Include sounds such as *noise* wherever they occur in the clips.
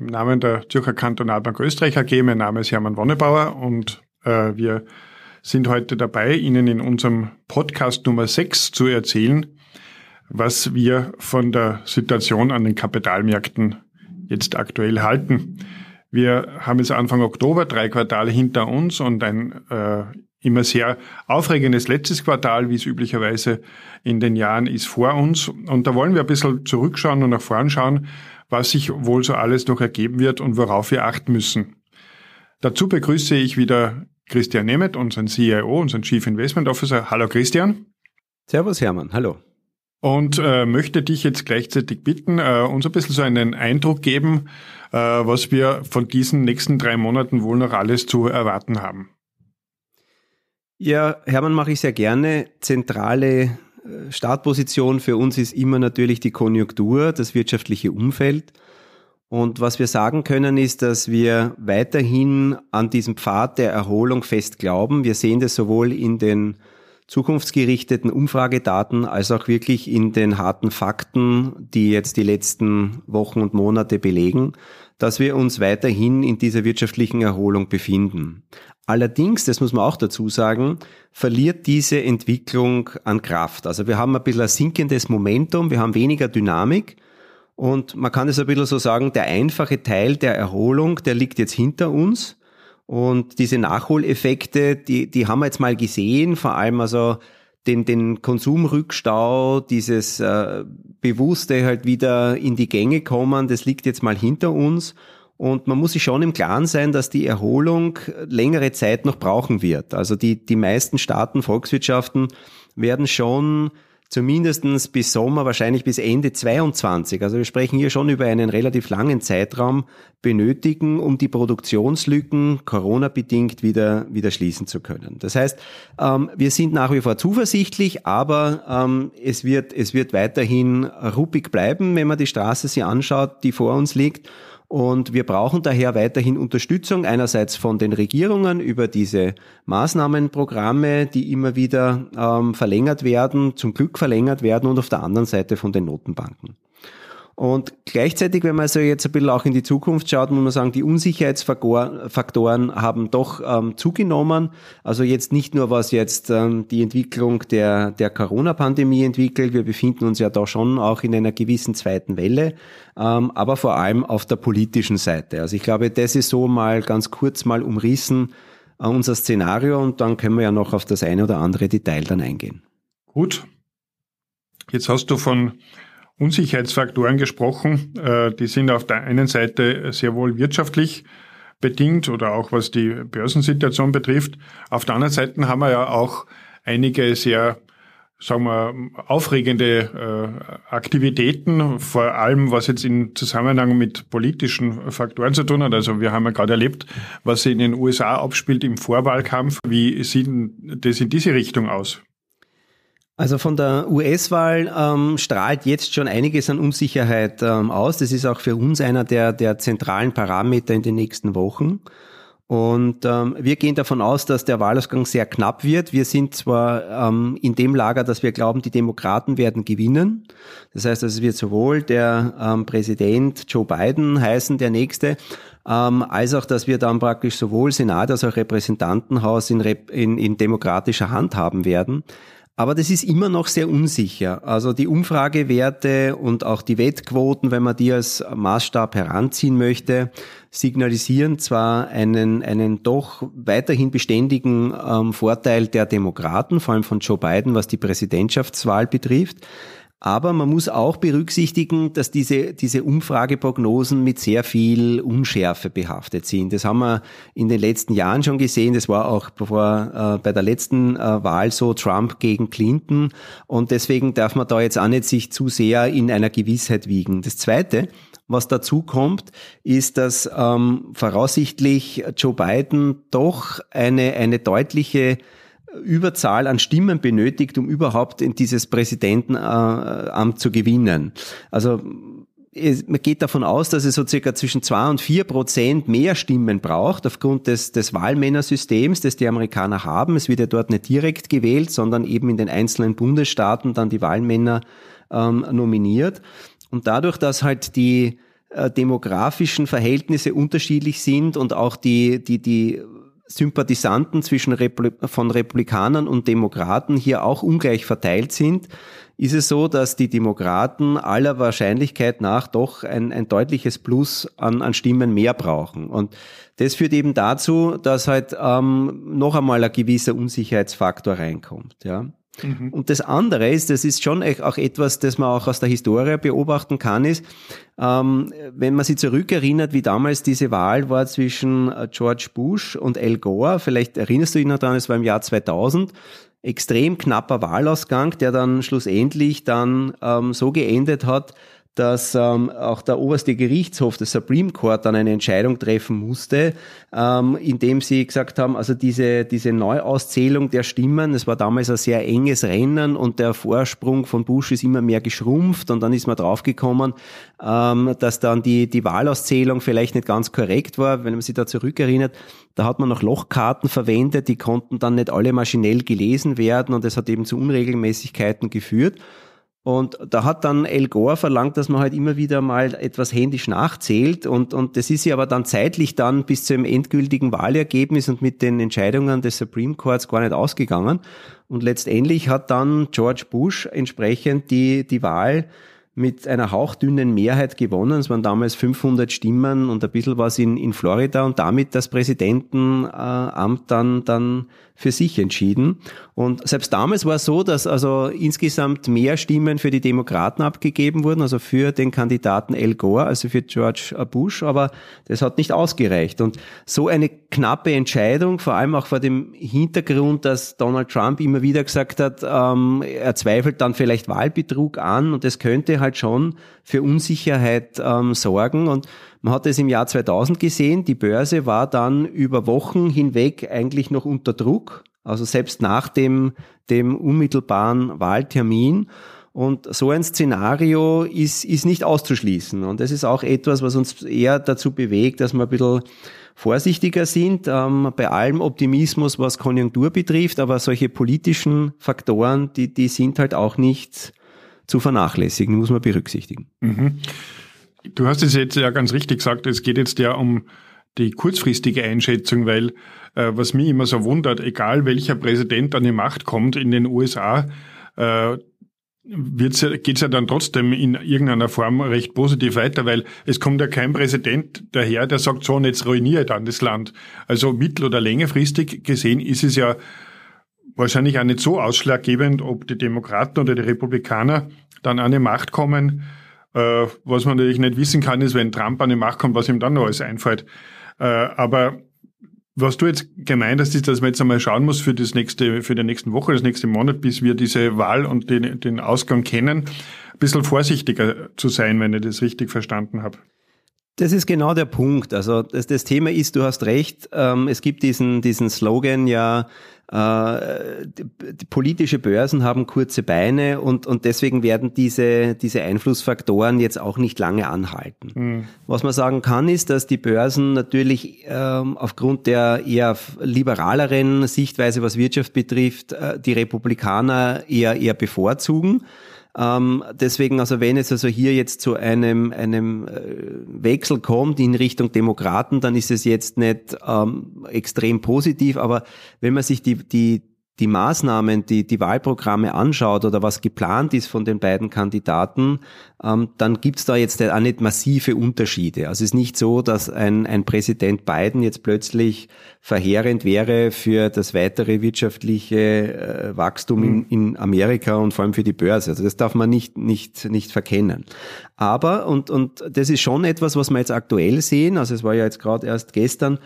im Namen der Zürcher Kantonalbank Österreich AG. Mein Name ist Hermann Wonnebauer und äh, wir sind heute dabei, Ihnen in unserem Podcast Nummer 6 zu erzählen, was wir von der Situation an den Kapitalmärkten jetzt aktuell halten. Wir haben jetzt Anfang Oktober drei Quartale hinter uns und ein äh, immer sehr aufregendes letztes Quartal, wie es üblicherweise in den Jahren ist, vor uns. Und da wollen wir ein bisschen zurückschauen und nach vorn schauen, was sich wohl so alles noch ergeben wird und worauf wir achten müssen. Dazu begrüße ich wieder Christian Nemeth, unseren CIO, unseren Chief Investment Officer. Hallo Christian. Servus Hermann, hallo. Und äh, möchte dich jetzt gleichzeitig bitten, äh, uns ein bisschen so einen Eindruck geben, äh, was wir von diesen nächsten drei Monaten wohl noch alles zu erwarten haben. Ja, Hermann mache ich sehr gerne. Zentrale Startposition für uns ist immer natürlich die Konjunktur, das wirtschaftliche Umfeld. Und was wir sagen können, ist, dass wir weiterhin an diesem Pfad der Erholung fest glauben. Wir sehen das sowohl in den zukunftsgerichteten Umfragedaten als auch wirklich in den harten Fakten, die jetzt die letzten Wochen und Monate belegen, dass wir uns weiterhin in dieser wirtschaftlichen Erholung befinden. Allerdings, das muss man auch dazu sagen, verliert diese Entwicklung an Kraft. Also wir haben ein bisschen ein sinkendes Momentum, wir haben weniger Dynamik und man kann es ein bisschen so sagen, der einfache Teil der Erholung, der liegt jetzt hinter uns und diese Nachholeffekte, die, die haben wir jetzt mal gesehen, vor allem also den, den Konsumrückstau, dieses äh, Bewusste halt wieder in die Gänge kommen, das liegt jetzt mal hinter uns und man muss sich schon im Klaren sein, dass die Erholung längere Zeit noch brauchen wird. Also die, die meisten Staaten, Volkswirtschaften werden schon zumindestens bis Sommer, wahrscheinlich bis Ende 22, also wir sprechen hier schon über einen relativ langen Zeitraum, benötigen, um die Produktionslücken Corona-bedingt wieder, wieder schließen zu können. Das heißt, ähm, wir sind nach wie vor zuversichtlich, aber ähm, es, wird, es wird weiterhin ruppig bleiben, wenn man die Straße sich anschaut, die vor uns liegt. Und wir brauchen daher weiterhin Unterstützung einerseits von den Regierungen über diese Maßnahmenprogramme, die immer wieder ähm, verlängert werden, zum Glück verlängert werden und auf der anderen Seite von den Notenbanken. Und gleichzeitig, wenn man also jetzt ein bisschen auch in die Zukunft schaut, muss man sagen, die Unsicherheitsfaktoren haben doch ähm, zugenommen. Also jetzt nicht nur, was jetzt ähm, die Entwicklung der, der Corona-Pandemie entwickelt. Wir befinden uns ja da schon auch in einer gewissen zweiten Welle, ähm, aber vor allem auf der politischen Seite. Also ich glaube, das ist so mal ganz kurz mal umrissen, äh, unser Szenario und dann können wir ja noch auf das eine oder andere Detail dann eingehen. Gut. Jetzt hast du von Unsicherheitsfaktoren gesprochen. Äh, die sind auf der einen Seite sehr wohl wirtschaftlich bedingt oder auch was die Börsensituation betrifft. Auf der anderen Seite haben wir ja auch einige sehr sagen wir, aufregende äh, Aktivitäten, vor allem was jetzt in Zusammenhang mit politischen Faktoren zu tun hat. Also wir haben ja gerade erlebt, was in den USA abspielt im Vorwahlkampf. Wie sieht das in diese Richtung aus? Also von der US-Wahl ähm, strahlt jetzt schon einiges an Unsicherheit ähm, aus. Das ist auch für uns einer der, der zentralen Parameter in den nächsten Wochen. Und ähm, wir gehen davon aus, dass der Wahlausgang sehr knapp wird. Wir sind zwar ähm, in dem Lager, dass wir glauben, die Demokraten werden gewinnen. Das heißt, es wird sowohl der ähm, Präsident Joe Biden heißen, der nächste, ähm, als auch, dass wir dann praktisch sowohl Senat als auch Repräsentantenhaus in, in, in demokratischer Hand haben werden. Aber das ist immer noch sehr unsicher. Also die Umfragewerte und auch die Wettquoten, wenn man die als Maßstab heranziehen möchte, signalisieren zwar einen, einen doch weiterhin beständigen ähm, Vorteil der Demokraten, vor allem von Joe Biden, was die Präsidentschaftswahl betrifft. Aber man muss auch berücksichtigen, dass diese, diese Umfrageprognosen mit sehr viel Unschärfe behaftet sind. Das haben wir in den letzten Jahren schon gesehen. Das war auch bevor, äh, bei der letzten äh, Wahl so Trump gegen Clinton. Und deswegen darf man da jetzt auch nicht sich zu sehr in einer Gewissheit wiegen. Das Zweite, was dazu kommt, ist, dass ähm, voraussichtlich Joe Biden doch eine, eine deutliche Überzahl an Stimmen benötigt, um überhaupt in dieses Präsidentenamt zu gewinnen. Also man geht davon aus, dass es so circa zwischen zwei und vier Prozent mehr Stimmen braucht aufgrund des, des Wahlmännersystems, das die Amerikaner haben. Es wird ja dort nicht direkt gewählt, sondern eben in den einzelnen Bundesstaaten dann die Wahlmänner ähm, nominiert. Und dadurch, dass halt die äh, demografischen Verhältnisse unterschiedlich sind und auch die, die, die Sympathisanten zwischen Repli von Republikanern und Demokraten hier auch ungleich verteilt sind, ist es so, dass die Demokraten aller Wahrscheinlichkeit nach doch ein, ein deutliches Plus an, an Stimmen mehr brauchen. Und das führt eben dazu, dass halt ähm, noch einmal ein gewisser Unsicherheitsfaktor reinkommt. Ja. Mhm. Und das andere ist, das ist schon auch etwas, das man auch aus der Historie beobachten kann, ist, ähm, wenn man sich zurückerinnert, wie damals diese Wahl war zwischen äh, George Bush und Al Gore, vielleicht erinnerst du dich noch daran, es war im Jahr 2000, extrem knapper Wahlausgang, der dann schlussendlich dann ähm, so geendet hat, dass ähm, auch der oberste Gerichtshof, der Supreme Court, dann eine Entscheidung treffen musste, ähm, indem sie gesagt haben, also diese, diese Neuauszählung der Stimmen, es war damals ein sehr enges Rennen und der Vorsprung von Bush ist immer mehr geschrumpft und dann ist man draufgekommen, ähm, dass dann die, die Wahlauszählung vielleicht nicht ganz korrekt war, wenn man sich da zurückerinnert. Da hat man noch Lochkarten verwendet, die konnten dann nicht alle maschinell gelesen werden und es hat eben zu Unregelmäßigkeiten geführt. Und da hat dann El Gore verlangt, dass man halt immer wieder mal etwas händisch nachzählt und, und das ist ja aber dann zeitlich dann bis zum endgültigen Wahlergebnis und mit den Entscheidungen des Supreme Courts gar nicht ausgegangen. Und letztendlich hat dann George Bush entsprechend die, die Wahl mit einer hauchdünnen Mehrheit gewonnen. Es waren damals 500 Stimmen und ein bisschen was in, in Florida und damit das Präsidentenamt dann, dann für sich entschieden. Und selbst damals war es so, dass also insgesamt mehr Stimmen für die Demokraten abgegeben wurden, also für den Kandidaten Al Gore, also für George Bush, aber das hat nicht ausgereicht. Und so eine knappe Entscheidung, vor allem auch vor dem Hintergrund, dass Donald Trump immer wieder gesagt hat, ähm, er zweifelt dann vielleicht Wahlbetrug an und das könnte halt schon für Unsicherheit ähm, sorgen. Und man hat es im Jahr 2000 gesehen, die Börse war dann über Wochen hinweg eigentlich noch unter Druck, also selbst nach dem, dem unmittelbaren Wahltermin. Und so ein Szenario ist, ist nicht auszuschließen. Und das ist auch etwas, was uns eher dazu bewegt, dass wir ein bisschen vorsichtiger sind, ähm, bei allem Optimismus, was Konjunktur betrifft, aber solche politischen Faktoren, die, die sind halt auch nicht zu vernachlässigen, muss man berücksichtigen. Mhm. Du hast es jetzt ja ganz richtig gesagt, es geht jetzt ja um die kurzfristige Einschätzung, weil äh, was mich immer so wundert, egal welcher Präsident an die Macht kommt in den USA, äh, geht es ja dann trotzdem in irgendeiner Form recht positiv weiter, weil es kommt ja kein Präsident daher, der sagt, so, und jetzt ruiniere dann das Land. Also mittel- oder längerfristig gesehen ist es ja wahrscheinlich auch nicht so ausschlaggebend, ob die Demokraten oder die Republikaner dann an die Macht kommen, äh, was man natürlich nicht wissen kann, ist, wenn Trump an die Macht kommt, was ihm dann noch alles einfällt. Äh, aber was du jetzt gemeint hast, ist, dass man jetzt einmal schauen muss für das nächste, für den nächsten Woche, das nächste Monat, bis wir diese Wahl und den, den Ausgang kennen, ein bisschen vorsichtiger zu sein, wenn ich das richtig verstanden habe. Das ist genau der Punkt. Also das, das Thema ist, du hast recht, ähm, es gibt diesen, diesen Slogan ja, äh, die, die politische Börsen haben kurze Beine und, und deswegen werden diese, diese Einflussfaktoren jetzt auch nicht lange anhalten. Mhm. Was man sagen kann, ist, dass die Börsen natürlich ähm, aufgrund der eher liberaleren Sichtweise, was Wirtschaft betrifft, äh, die Republikaner eher, eher bevorzugen. Ähm, deswegen, also wenn es also hier jetzt zu einem, einem äh, Wechsel kommt in Richtung Demokraten, dann ist es jetzt nicht ähm, extrem positiv, aber wenn man sich die, die, die Maßnahmen, die, die Wahlprogramme anschaut oder was geplant ist von den beiden Kandidaten, ähm, dann gibt's da jetzt auch nicht massive Unterschiede. Also es ist nicht so, dass ein, ein Präsident Biden jetzt plötzlich verheerend wäre für das weitere wirtschaftliche äh, Wachstum in, mhm. in Amerika und vor allem für die Börse. Also das darf man nicht, nicht, nicht verkennen. Aber, und, und das ist schon etwas, was wir jetzt aktuell sehen, also es war ja jetzt gerade erst gestern,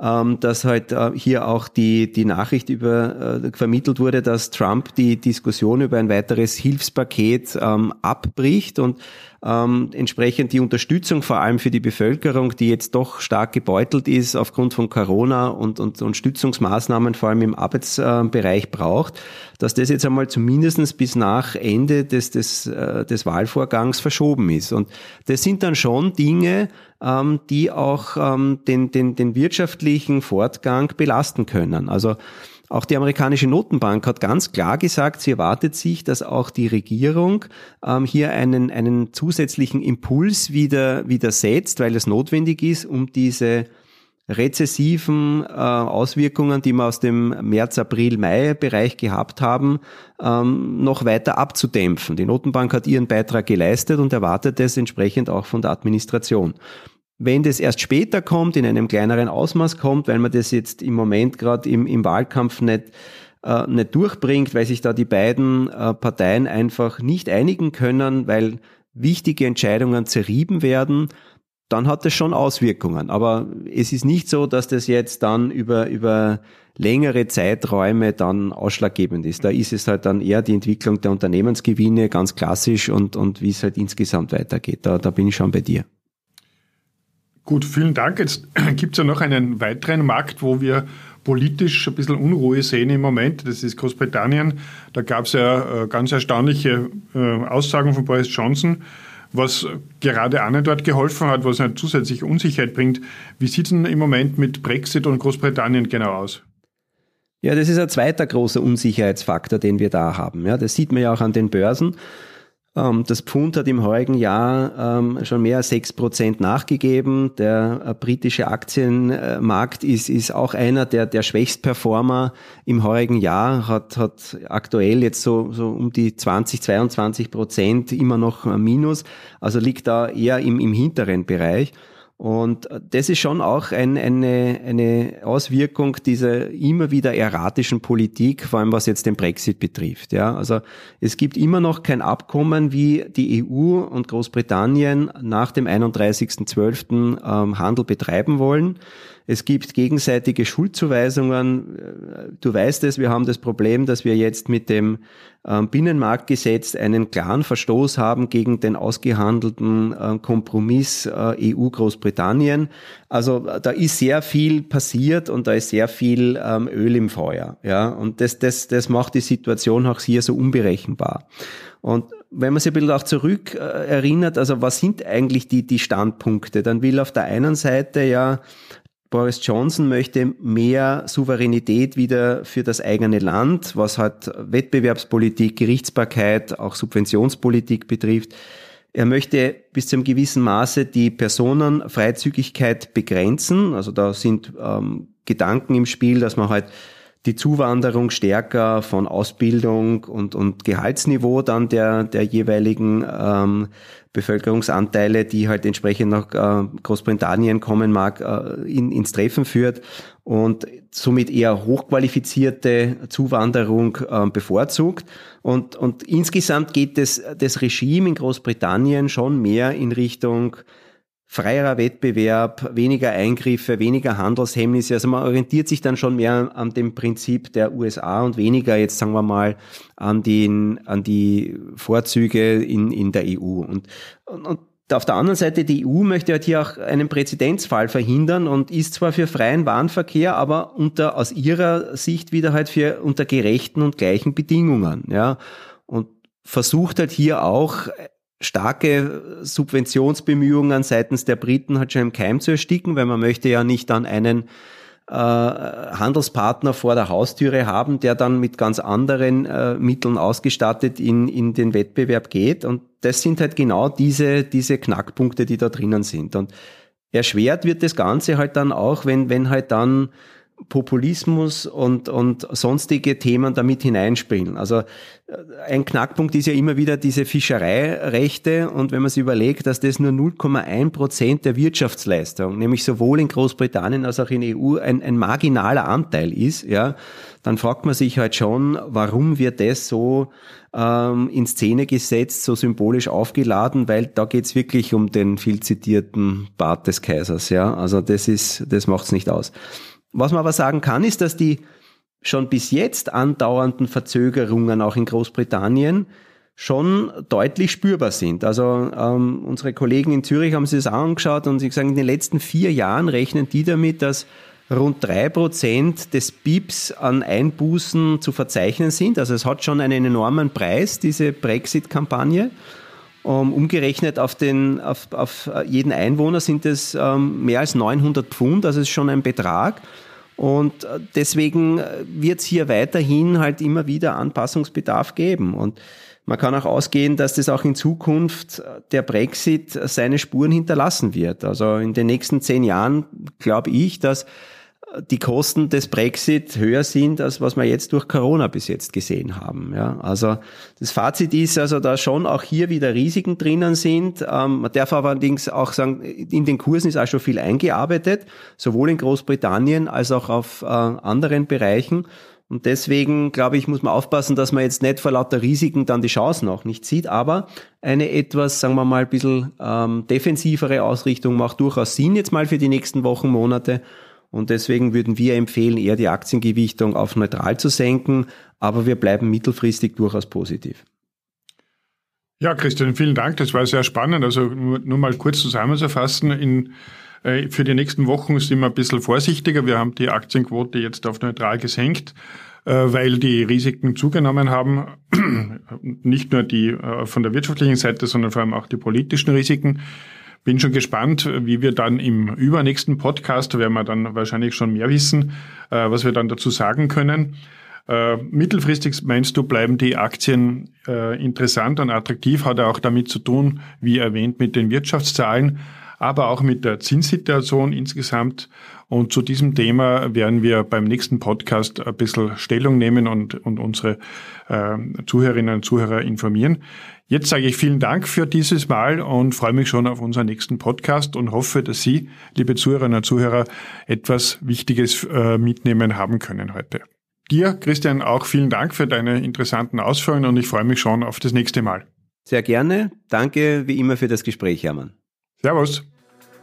ähm, dass halt äh, hier auch die, die Nachricht über, äh, vermittelt wurde, dass Trump die Diskussion über ein weiteres Hilfspaket ähm, abbricht und ähm, entsprechend die Unterstützung vor allem für die Bevölkerung, die jetzt doch stark gebeutelt ist aufgrund von Corona und, und, und Stützungsmaßnahmen vor allem im Arbeitsbereich braucht, dass das jetzt einmal zumindestens bis nach Ende des, des, äh, des Wahlvorgangs verschoben ist. Und das sind dann schon Dinge, ähm, die auch ähm, den, den, den wirtschaftlichen Fortgang belasten können. Also auch die amerikanische Notenbank hat ganz klar gesagt, sie erwartet sich, dass auch die Regierung ähm, hier einen, einen zusätzlichen Impuls wieder, wieder setzt, weil es notwendig ist, um diese rezessiven äh, Auswirkungen, die wir aus dem März, April, Mai-Bereich gehabt haben, ähm, noch weiter abzudämpfen. Die Notenbank hat ihren Beitrag geleistet und erwartet es entsprechend auch von der Administration. Wenn das erst später kommt, in einem kleineren Ausmaß kommt, weil man das jetzt im Moment gerade im, im Wahlkampf nicht, äh, nicht durchbringt, weil sich da die beiden äh, Parteien einfach nicht einigen können, weil wichtige Entscheidungen zerrieben werden, dann hat das schon Auswirkungen. Aber es ist nicht so, dass das jetzt dann über, über längere Zeiträume dann ausschlaggebend ist. Da ist es halt dann eher die Entwicklung der Unternehmensgewinne ganz klassisch und, und wie es halt insgesamt weitergeht. Da, da bin ich schon bei dir. Gut, vielen Dank. Jetzt *clears throat* gibt es ja noch einen weiteren Markt, wo wir politisch ein bisschen Unruhe sehen im Moment. Das ist Großbritannien. Da gab es ja äh, ganz erstaunliche äh, Aussagen von Boris Johnson, was gerade nicht dort geholfen hat, was eine zusätzliche Unsicherheit bringt. Wie sieht es denn im Moment mit Brexit und Großbritannien genau aus? Ja, das ist ein zweiter großer Unsicherheitsfaktor, den wir da haben. Ja, das sieht man ja auch an den Börsen. Ähm, das Pfund hat im heurigen Jahr ähm, schon mehr als sechs Prozent nachgegeben. Der äh, britische Aktienmarkt ist, ist auch einer der, der Schwächstperformer im heurigen Jahr, hat, hat aktuell jetzt so, so um die 20, 22 Prozent immer noch Minus, also liegt da eher im, im hinteren Bereich. Und das ist schon auch ein, eine, eine Auswirkung dieser immer wieder erratischen Politik, vor allem was jetzt den Brexit betrifft. Ja, also es gibt immer noch kein Abkommen, wie die EU und Großbritannien nach dem 31.12. Ähm, Handel betreiben wollen. Es gibt gegenseitige Schuldzuweisungen. Du weißt es, wir haben das Problem, dass wir jetzt mit dem ähm, Binnenmarktgesetz einen klaren Verstoß haben gegen den ausgehandelten äh, Kompromiss äh, EU-Großbritannien. Also äh, da ist sehr viel passiert und da ist sehr viel ähm, Öl im Feuer. Ja, und das, das, das macht die Situation auch hier so unberechenbar. Und wenn man sich ein bisschen auch zurück erinnert, also was sind eigentlich die, die Standpunkte? Dann will auf der einen Seite ja Boris Johnson möchte mehr Souveränität wieder für das eigene Land, was halt Wettbewerbspolitik, Gerichtsbarkeit, auch Subventionspolitik betrifft. Er möchte bis zu einem gewissen Maße die Personenfreizügigkeit begrenzen. Also da sind ähm, Gedanken im Spiel, dass man halt die Zuwanderung stärker von Ausbildung und, und Gehaltsniveau dann der, der jeweiligen ähm, Bevölkerungsanteile, die halt entsprechend nach äh, Großbritannien kommen mag, äh, in, ins Treffen führt und somit eher hochqualifizierte Zuwanderung äh, bevorzugt. Und, und insgesamt geht das, das Regime in Großbritannien schon mehr in Richtung freierer Wettbewerb, weniger Eingriffe, weniger Handelshemmnisse. Also man orientiert sich dann schon mehr an dem Prinzip der USA und weniger jetzt sagen wir mal an, den, an die Vorzüge in, in der EU. Und, und, und auf der anderen Seite, die EU möchte halt hier auch einen Präzedenzfall verhindern und ist zwar für freien Warenverkehr, aber unter, aus ihrer Sicht wieder halt für unter gerechten und gleichen Bedingungen, ja. Und versucht halt hier auch starke Subventionsbemühungen seitens der Briten hat schon im Keim zu ersticken, weil man möchte ja nicht dann einen äh, Handelspartner vor der Haustüre haben, der dann mit ganz anderen äh, Mitteln ausgestattet in, in den Wettbewerb geht. Und das sind halt genau diese, diese Knackpunkte, die da drinnen sind. Und erschwert wird das Ganze halt dann auch, wenn, wenn halt dann Populismus und, und sonstige Themen damit hineinspielen. Also äh, ein Knackpunkt ist ja immer wieder diese Fischereirechte und wenn man sich überlegt, dass das nur 0,1 Prozent der Wirtschaftsleistung, nämlich sowohl in Großbritannien als auch in EU ein, ein marginaler Anteil ist, ja, dann fragt man sich halt schon, warum wird das so ähm, in Szene gesetzt, so symbolisch aufgeladen, weil da geht's wirklich um den viel zitierten Bart des Kaisers, ja. Also das ist, das macht's nicht aus. Was man aber sagen kann, ist, dass die schon bis jetzt andauernden Verzögerungen auch in Großbritannien schon deutlich spürbar sind. Also ähm, unsere Kollegen in Zürich haben sich das angeschaut und sie sagen, in den letzten vier Jahren rechnen die damit, dass rund drei Prozent des BIPs an Einbußen zu verzeichnen sind. Also es hat schon einen enormen Preis, diese Brexit-Kampagne. Ähm, umgerechnet auf, den, auf, auf jeden Einwohner sind es ähm, mehr als 900 Pfund, also ist schon ein Betrag. Und äh, deswegen äh, wird es hier weiterhin halt immer wieder Anpassungsbedarf geben. Und man kann auch ausgehen, dass das auch in Zukunft äh, der Brexit seine Spuren hinterlassen wird. Also in den nächsten zehn Jahren glaube ich, dass die Kosten des Brexit höher sind, als was wir jetzt durch Corona bis jetzt gesehen haben. Ja, also das Fazit ist also, da schon auch hier wieder Risiken drinnen sind. Ähm, man darf aber allerdings auch sagen, in den Kursen ist auch schon viel eingearbeitet, sowohl in Großbritannien als auch auf äh, anderen Bereichen. Und deswegen, glaube ich, muss man aufpassen, dass man jetzt nicht vor lauter Risiken dann die Chancen auch nicht sieht. Aber eine etwas, sagen wir mal, ein bisschen ähm, defensivere Ausrichtung macht durchaus Sinn jetzt mal für die nächsten Wochen, Monate. Und deswegen würden wir empfehlen, eher die Aktiengewichtung auf neutral zu senken, aber wir bleiben mittelfristig durchaus positiv. Ja, Christian, vielen Dank. Das war sehr spannend. Also nur, mal kurz zusammenzufassen. In, äh, für die nächsten Wochen sind wir ein bisschen vorsichtiger. Wir haben die Aktienquote jetzt auf neutral gesenkt, äh, weil die Risiken zugenommen haben. *clears throat* Nicht nur die äh, von der wirtschaftlichen Seite, sondern vor allem auch die politischen Risiken. Bin schon gespannt, wie wir dann im übernächsten Podcast, werden wir dann wahrscheinlich schon mehr wissen, äh, was wir dann dazu sagen können. Äh, mittelfristig meinst du, bleiben die Aktien äh, interessant und attraktiv, hat auch damit zu tun, wie erwähnt, mit den Wirtschaftszahlen, aber auch mit der Zinssituation insgesamt. Und zu diesem Thema werden wir beim nächsten Podcast ein bisschen Stellung nehmen und, und unsere äh, Zuhörerinnen und Zuhörer informieren. Jetzt sage ich vielen Dank für dieses Mal und freue mich schon auf unseren nächsten Podcast und hoffe, dass Sie, liebe Zuhörerinnen und Zuhörer, etwas Wichtiges äh, mitnehmen haben können heute. Dir, Christian, auch vielen Dank für deine interessanten Ausführungen und ich freue mich schon auf das nächste Mal. Sehr gerne. Danke wie immer für das Gespräch, Hermann. Servus.